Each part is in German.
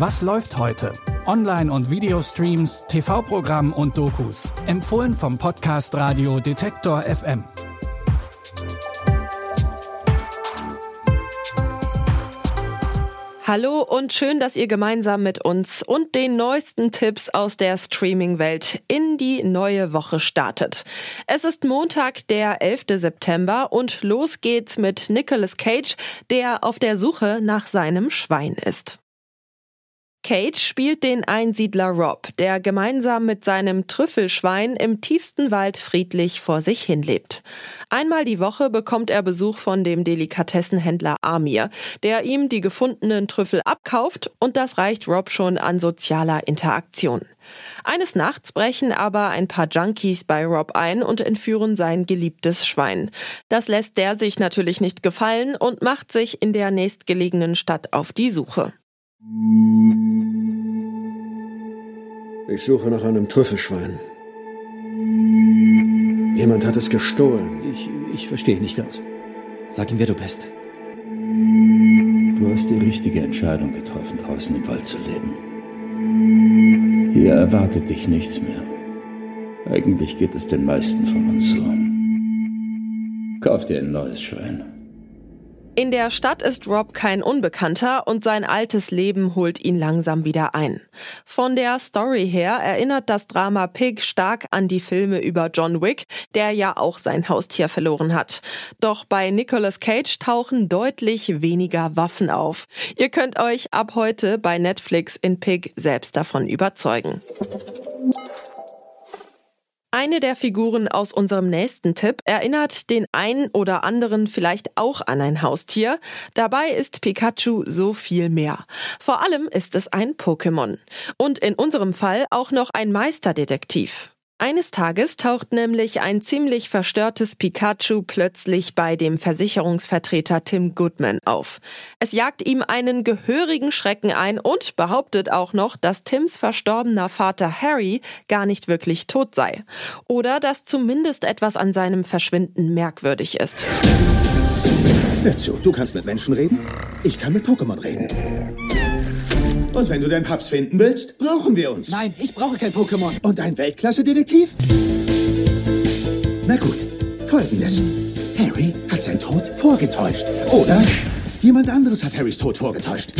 Was läuft heute? Online- und Videostreams, TV-Programm und Dokus. Empfohlen vom Podcast Radio Detektor FM. Hallo und schön, dass ihr gemeinsam mit uns und den neuesten Tipps aus der Streaming-Welt in die neue Woche startet. Es ist Montag, der 11. September und los geht's mit Nicolas Cage, der auf der Suche nach seinem Schwein ist. Cage spielt den Einsiedler Rob, der gemeinsam mit seinem Trüffelschwein im tiefsten Wald friedlich vor sich hinlebt. Einmal die Woche bekommt er Besuch von dem Delikatessenhändler Amir, der ihm die gefundenen Trüffel abkauft und das reicht Rob schon an sozialer Interaktion. Eines Nachts brechen aber ein paar Junkies bei Rob ein und entführen sein geliebtes Schwein. Das lässt der sich natürlich nicht gefallen und macht sich in der nächstgelegenen Stadt auf die Suche. Ich suche nach einem Trüffelschwein. Jemand hat es gestohlen. Ich, ich verstehe nicht ganz. Sag ihm, wer du bist. Du hast die richtige Entscheidung getroffen, draußen im Wald zu leben. Hier erwartet dich nichts mehr. Eigentlich geht es den meisten von uns so. Kauf dir ein neues Schwein. In der Stadt ist Rob kein Unbekannter und sein altes Leben holt ihn langsam wieder ein. Von der Story her erinnert das Drama Pig stark an die Filme über John Wick, der ja auch sein Haustier verloren hat. Doch bei Nicolas Cage tauchen deutlich weniger Waffen auf. Ihr könnt euch ab heute bei Netflix in Pig selbst davon überzeugen. Eine der Figuren aus unserem nächsten Tipp erinnert den einen oder anderen vielleicht auch an ein Haustier. Dabei ist Pikachu so viel mehr. Vor allem ist es ein Pokémon. Und in unserem Fall auch noch ein Meisterdetektiv. Eines Tages taucht nämlich ein ziemlich verstörtes Pikachu plötzlich bei dem Versicherungsvertreter Tim Goodman auf. Es jagt ihm einen gehörigen Schrecken ein und behauptet auch noch, dass Tims verstorbener Vater Harry gar nicht wirklich tot sei. Oder dass zumindest etwas an seinem Verschwinden merkwürdig ist. Hör zu, du kannst mit Menschen reden, ich kann mit Pokémon reden. Und wenn du deinen Paps finden willst, brauchen wir uns. Nein, ich brauche kein Pokémon. Und ein Weltklasse-Detektiv? Na gut, folgendes. Harry hat seinen Tod vorgetäuscht. Oder jemand anderes hat Harrys Tod vorgetäuscht.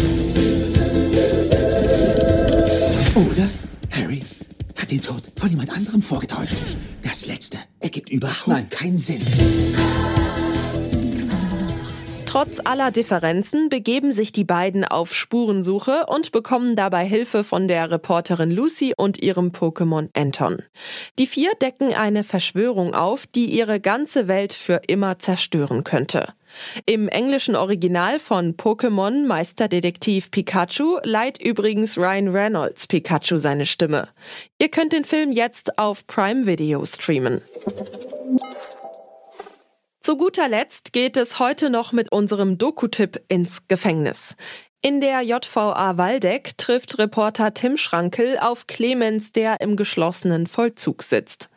Oder Harry hat den Tod von jemand anderem vorgetäuscht. Das letzte ergibt überhaupt Nein. keinen Sinn. Trotz aller Differenzen begeben sich die beiden auf Spurensuche und bekommen dabei Hilfe von der Reporterin Lucy und ihrem Pokémon Anton. Die vier decken eine Verschwörung auf, die ihre ganze Welt für immer zerstören könnte. Im englischen Original von Pokémon Meisterdetektiv Pikachu leiht übrigens Ryan Reynolds Pikachu seine Stimme. Ihr könnt den Film jetzt auf Prime Video streamen. Zu guter Letzt geht es heute noch mit unserem Doku-Tipp ins Gefängnis. In der JVA Waldeck trifft Reporter Tim Schrankel auf Clemens, der im geschlossenen Vollzug sitzt.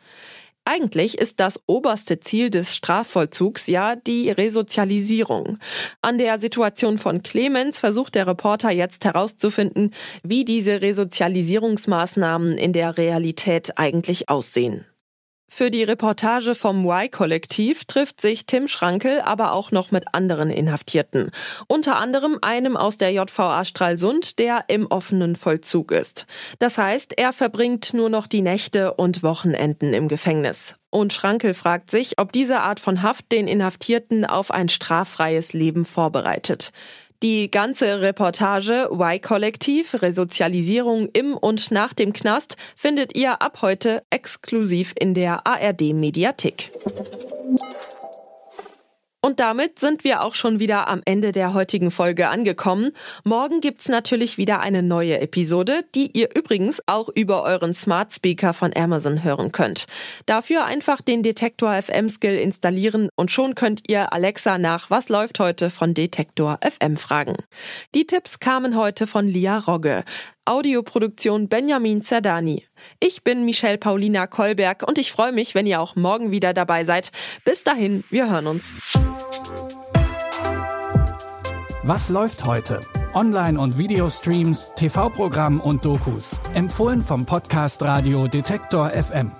Eigentlich ist das oberste Ziel des Strafvollzugs ja die Resozialisierung. An der Situation von Clemens versucht der Reporter jetzt herauszufinden, wie diese Resozialisierungsmaßnahmen in der Realität eigentlich aussehen. Für die Reportage vom Y-Kollektiv trifft sich Tim Schrankel aber auch noch mit anderen Inhaftierten. Unter anderem einem aus der JVA Stralsund, der im offenen Vollzug ist. Das heißt, er verbringt nur noch die Nächte und Wochenenden im Gefängnis. Und Schrankel fragt sich, ob diese Art von Haft den Inhaftierten auf ein straffreies Leben vorbereitet. Die ganze Reportage Y-Kollektiv Resozialisierung im und nach dem Knast findet ihr ab heute exklusiv in der ARD Mediathek. Und damit sind wir auch schon wieder am Ende der heutigen Folge angekommen. Morgen gibt's natürlich wieder eine neue Episode, die ihr übrigens auch über euren Smart Speaker von Amazon hören könnt. Dafür einfach den Detektor FM Skill installieren und schon könnt ihr Alexa nach Was läuft heute von Detektor FM fragen. Die Tipps kamen heute von Lia Rogge. Audioproduktion Benjamin Zerdani. Ich bin Michelle Paulina Kolberg und ich freue mich, wenn ihr auch morgen wieder dabei seid. Bis dahin, wir hören uns. Was läuft heute? Online- und Videostreams, TV-Programm und Dokus. Empfohlen vom Podcast Radio Detektor FM.